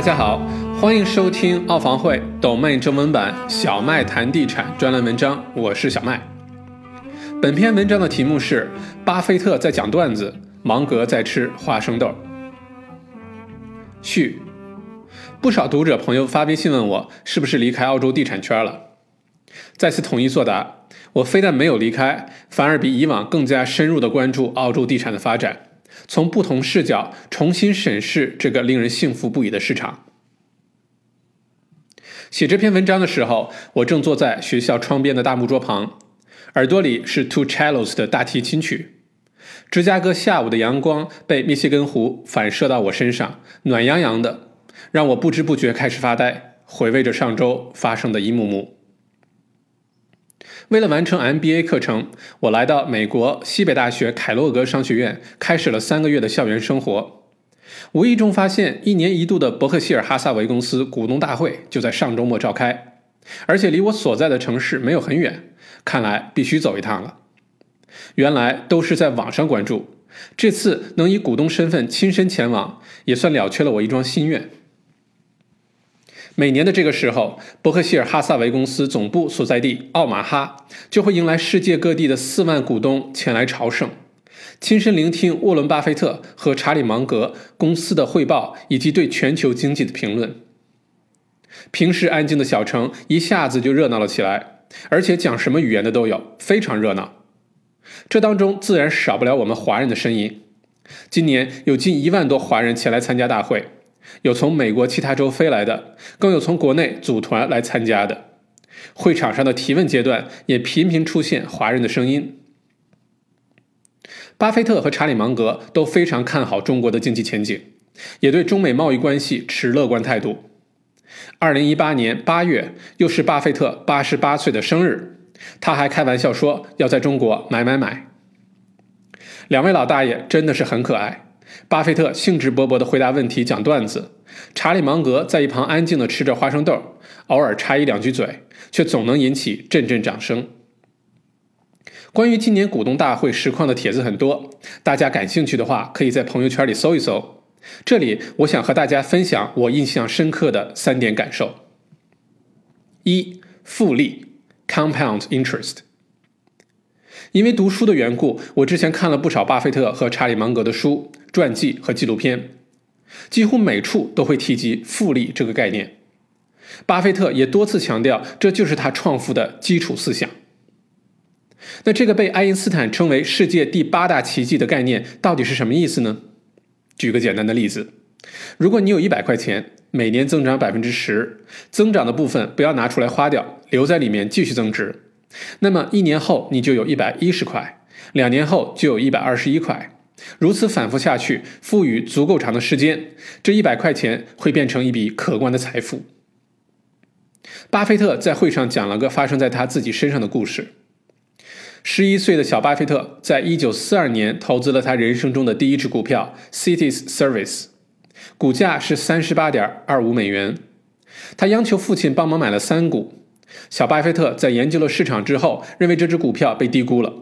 大家好，欢迎收听奥房会抖妹中文版小麦谈地产专栏文章，我是小麦。本篇文章的题目是《巴菲特在讲段子，芒格在吃花生豆》。序：不少读者朋友发微信问我，是不是离开澳洲地产圈了？再次统一作答：我非但没有离开，反而比以往更加深入地关注澳洲地产的发展。从不同视角重新审视这个令人信服不已的市场。写这篇文章的时候，我正坐在学校窗边的大木桌旁，耳朵里是 Two Cellos 的大提琴曲。芝加哥下午的阳光被密歇根湖反射到我身上，暖洋洋的，让我不知不觉开始发呆，回味着上周发生的一幕幕。为了完成 MBA 课程，我来到美国西北大学凯洛格商学院，开始了三个月的校园生活。无意中发现，一年一度的伯克希尔哈萨维公司股东大会就在上周末召开，而且离我所在的城市没有很远，看来必须走一趟了。原来都是在网上关注，这次能以股东身份亲身前往，也算了却了我一桩心愿。每年的这个时候，伯克希尔哈萨维公司总部所在地奥马哈就会迎来世界各地的四万股东前来朝圣，亲身聆听沃伦·巴菲特和查理·芒格公司的汇报以及对全球经济的评论。平时安静的小城一下子就热闹了起来，而且讲什么语言的都有，非常热闹。这当中自然少不了我们华人的身影。今年有近一万多华人前来参加大会。有从美国其他州飞来的，更有从国内组团来参加的。会场上的提问阶段也频频出现华人的声音。巴菲特和查理芒格都非常看好中国的经济前景，也对中美贸易关系持乐观态度。二零一八年八月，又是巴菲特八十八岁的生日，他还开玩笑说要在中国买买买。两位老大爷真的是很可爱。巴菲特兴致勃勃地回答问题、讲段子，查理芒格在一旁安静地吃着花生豆，偶尔插一两句嘴，却总能引起阵阵掌声。关于今年股东大会实况的帖子很多，大家感兴趣的话，可以在朋友圈里搜一搜。这里我想和大家分享我印象深刻的三点感受：一、复利 （compound interest）。因为读书的缘故，我之前看了不少巴菲特和查理芒格的书。传记和纪录片，几乎每处都会提及复利这个概念。巴菲特也多次强调，这就是他创富的基础思想。那这个被爱因斯坦称为世界第八大奇迹的概念，到底是什么意思呢？举个简单的例子：如果你有一百块钱，每年增长百分之十，增长的部分不要拿出来花掉，留在里面继续增值，那么一年后你就有一百一十块，两年后就有一百二十一块。如此反复下去，赋予足够长的时间，这一百块钱会变成一笔可观的财富。巴菲特在会上讲了个发生在他自己身上的故事：十一岁的小巴菲特在一九四二年投资了他人生中的第一只股票 Cities Service，股价是三十八点二五美元。他央求父亲帮忙买了三股。小巴菲特在研究了市场之后，认为这只股票被低估了。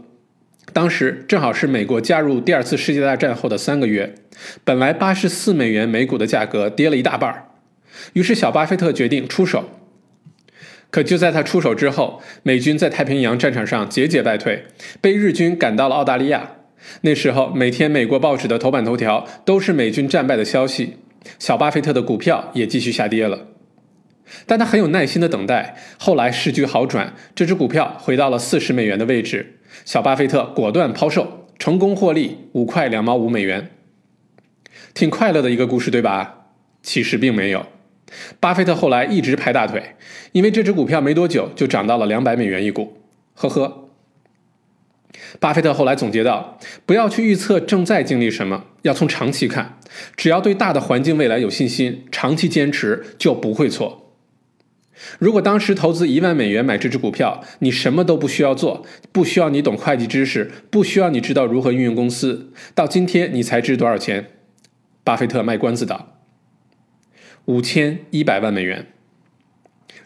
当时正好是美国加入第二次世界大战后的三个月，本来八十四美元每股的价格跌了一大半儿，于是小巴菲特决定出手。可就在他出手之后，美军在太平洋战场上节节败退，被日军赶到了澳大利亚。那时候每天美国报纸的头版头条都是美军战败的消息，小巴菲特的股票也继续下跌了。但他很有耐心的等待，后来时局好转，这只股票回到了四十美元的位置。小巴菲特果断抛售，成功获利五块两毛五美元，挺快乐的一个故事，对吧？其实并没有。巴菲特后来一直拍大腿，因为这只股票没多久就涨到了两百美元一股。呵呵。巴菲特后来总结道：“不要去预测正在经历什么，要从长期看。只要对大的环境未来有信心，长期坚持就不会错。”如果当时投资一万美元买这只股票，你什么都不需要做，不需要你懂会计知识，不需要你知道如何运用公司，到今天你才值多少钱？巴菲特卖关子道：五千一百万美元。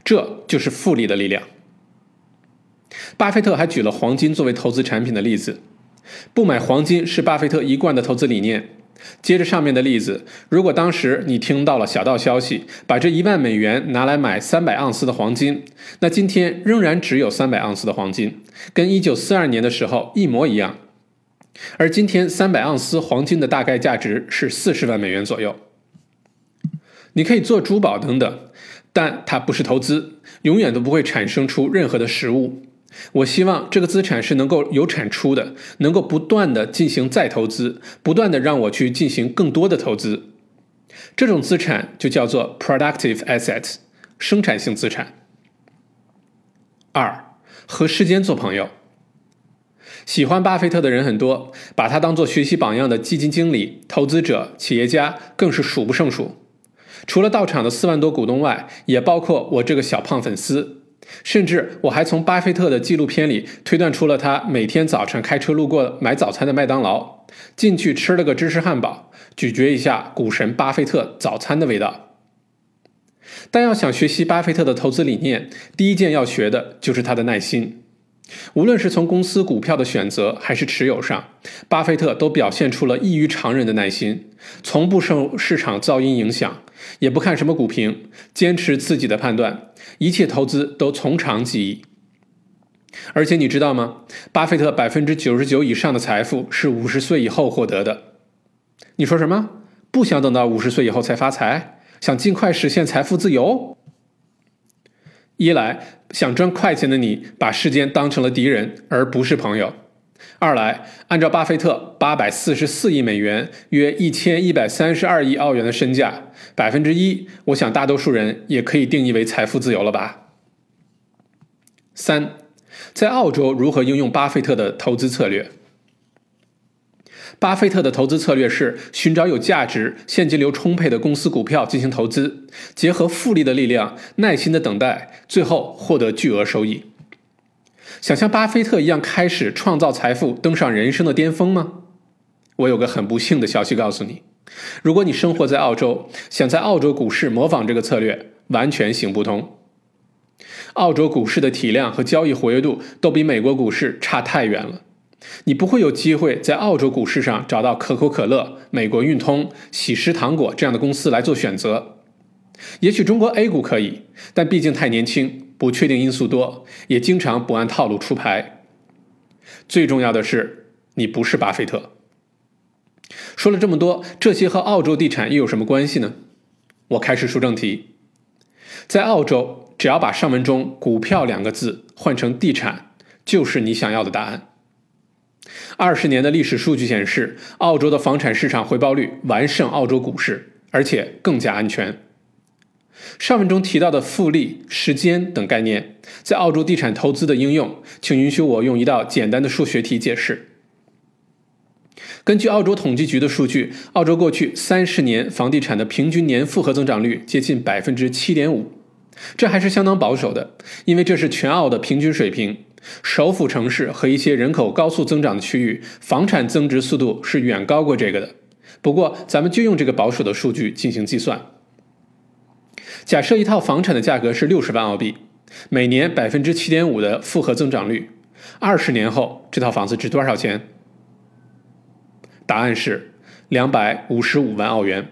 这就是复利的力量。巴菲特还举了黄金作为投资产品的例子，不买黄金是巴菲特一贯的投资理念。接着上面的例子，如果当时你听到了小道消息，把这一万美元拿来买三百盎司的黄金，那今天仍然只有三百盎司的黄金，跟一九四二年的时候一模一样。而今天三百盎司黄金的大概价值是四十万美元左右。你可以做珠宝等等，但它不是投资，永远都不会产生出任何的实物。我希望这个资产是能够有产出的，能够不断的进行再投资，不断的让我去进行更多的投资。这种资产就叫做 productive asset，生产性资产。二，和时间做朋友。喜欢巴菲特的人很多，把他当做学习榜样的基金经理、投资者、企业家更是数不胜数。除了到场的四万多股东外，也包括我这个小胖粉丝。甚至我还从巴菲特的纪录片里推断出了他每天早晨开车路过买早餐的麦当劳，进去吃了个芝士汉堡，咀嚼一下股神巴菲特早餐的味道。但要想学习巴菲特的投资理念，第一件要学的就是他的耐心。无论是从公司股票的选择还是持有上，巴菲特都表现出了异于常人的耐心，从不受市场噪音影响。也不看什么股评，坚持自己的判断，一切投资都从长计议。而且你知道吗？巴菲特百分之九十九以上的财富是五十岁以后获得的。你说什么？不想等到五十岁以后才发财？想尽快实现财富自由？一来，想赚快钱的你把时间当成了敌人，而不是朋友。二来，按照巴菲特八百四十四亿美元（约一千一百三十二亿澳元）的身价，百分之一，我想大多数人也可以定义为财富自由了吧？三，在澳洲如何应用巴菲特的投资策略？巴菲特的投资策略是寻找有价值、现金流充沛的公司股票进行投资，结合复利的力量，耐心的等待，最后获得巨额收益。想像巴菲特一样开始创造财富，登上人生的巅峰吗？我有个很不幸的消息告诉你：如果你生活在澳洲，想在澳洲股市模仿这个策略，完全行不通。澳洲股市的体量和交易活跃度都比美国股市差太远了，你不会有机会在澳洲股市上找到可口可乐、美国运通、喜诗糖果这样的公司来做选择。也许中国 A 股可以，但毕竟太年轻。不确定因素多，也经常不按套路出牌。最重要的是，你不是巴菲特。说了这么多，这些和澳洲地产又有什么关系呢？我开始说正题。在澳洲，只要把上文中“股票”两个字换成“地产”，就是你想要的答案。二十年的历史数据显示，澳洲的房产市场回报率完胜澳洲股市，而且更加安全。上文中提到的复利、时间等概念，在澳洲地产投资的应用，请允许我用一道简单的数学题解释。根据澳洲统计局的数据，澳洲过去三十年房地产的平均年复合增长率接近百分之七点五，这还是相当保守的，因为这是全澳的平均水平。首府城市和一些人口高速增长的区域，房产增值速度是远高过这个的。不过，咱们就用这个保守的数据进行计算。假设一套房产的价格是六十万澳币，每年百分之七点五的复合增长率，二十年后这套房子值多少钱？答案是两百五十五万澳元。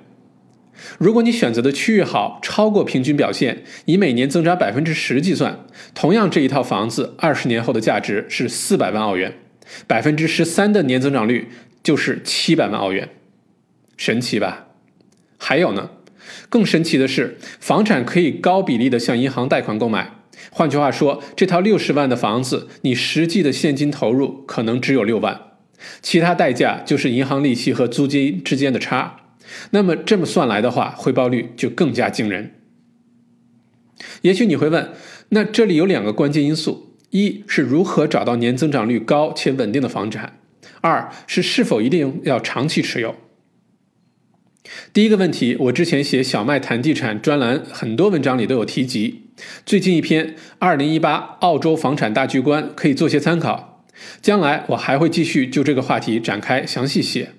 如果你选择的区域好，超过平均表现，以每年增长百分之十计算，同样这一套房子二十年后的价值是四百万澳元，百分之十三的年增长率就是七百万澳元，神奇吧？还有呢？更神奇的是，房产可以高比例的向银行贷款购买。换句话说，这套六十万的房子，你实际的现金投入可能只有六万，其他代价就是银行利息和租金之间的差。那么这么算来的话，回报率就更加惊人。也许你会问，那这里有两个关键因素：一是如何找到年增长率高且稳定的房产；二是是否一定要长期持有。第一个问题，我之前写小麦谈地产专栏，很多文章里都有提及。最近一篇《二零一八澳洲房产大局观》可以做些参考。将来我还会继续就这个话题展开详细写，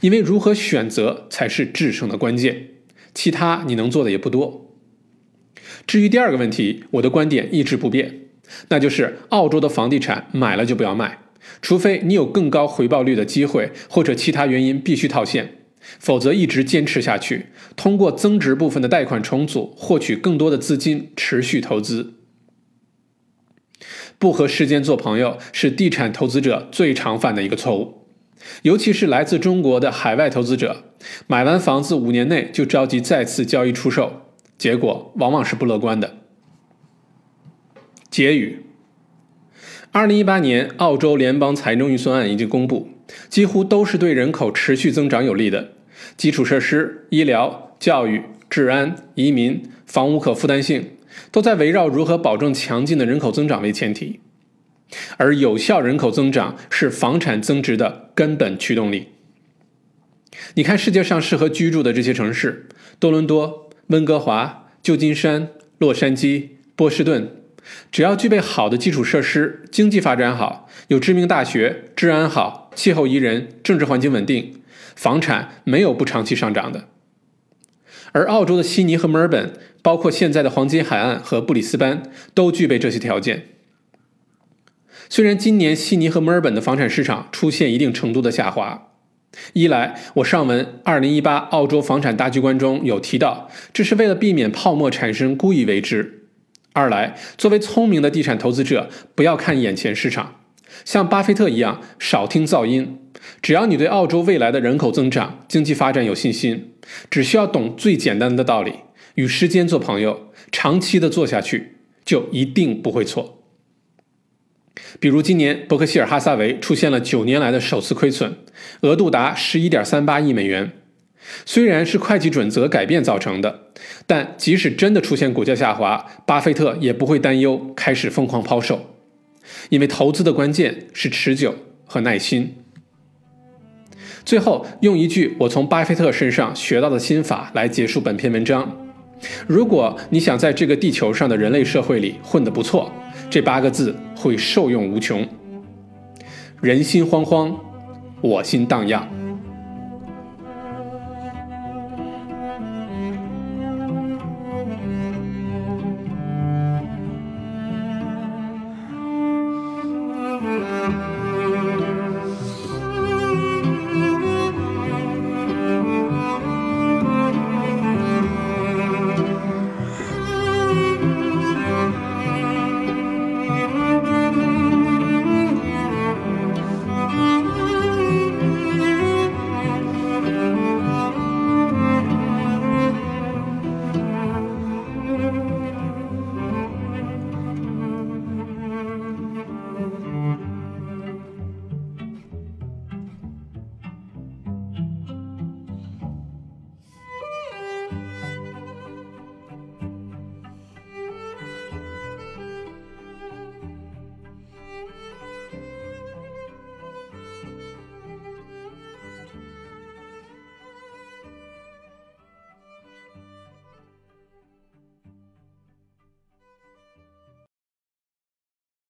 因为如何选择才是制胜的关键，其他你能做的也不多。至于第二个问题，我的观点一直不变，那就是澳洲的房地产买了就不要卖，除非你有更高回报率的机会，或者其他原因必须套现。否则一直坚持下去，通过增值部分的贷款重组获取更多的资金，持续投资。不和时间做朋友是地产投资者最常犯的一个错误，尤其是来自中国的海外投资者，买完房子五年内就着急再次交易出售，结果往往是不乐观的。结语：二零一八年澳洲联邦财政预算案已经公布，几乎都是对人口持续增长有利的。基础设施、医疗、教育、治安、移民、房屋可负担性，都在围绕如何保证强劲的人口增长为前提。而有效人口增长是房产增值的根本驱动力。你看世界上适合居住的这些城市：多伦多、温哥华、旧金山、洛杉矶、波士顿，只要具备好的基础设施，经济发展好，有知名大学，治安好，气候宜人，政治环境稳定。房产没有不长期上涨的，而澳洲的悉尼和墨尔本，包括现在的黄金海岸和布里斯班，都具备这些条件。虽然今年悉尼和墨尔本的房产市场出现一定程度的下滑，一来我上文《二零一八澳洲房产大局观》中有提到，这是为了避免泡沫产生故意为之；二来，作为聪明的地产投资者，不要看眼前市场，像巴菲特一样少听噪音。只要你对澳洲未来的人口增长、经济发展有信心，只需要懂最简单的道理，与时间做朋友，长期的做下去，就一定不会错。比如今年伯克希尔哈撒韦出现了九年来的首次亏损，额度达十一点三八亿美元。虽然是会计准则改变造成的，但即使真的出现股价下滑，巴菲特也不会担忧，开始疯狂抛售，因为投资的关键是持久和耐心。最后，用一句我从巴菲特身上学到的心法来结束本篇文章：如果你想在这个地球上的人类社会里混得不错，这八个字会受用无穷。人心惶惶，我心荡漾。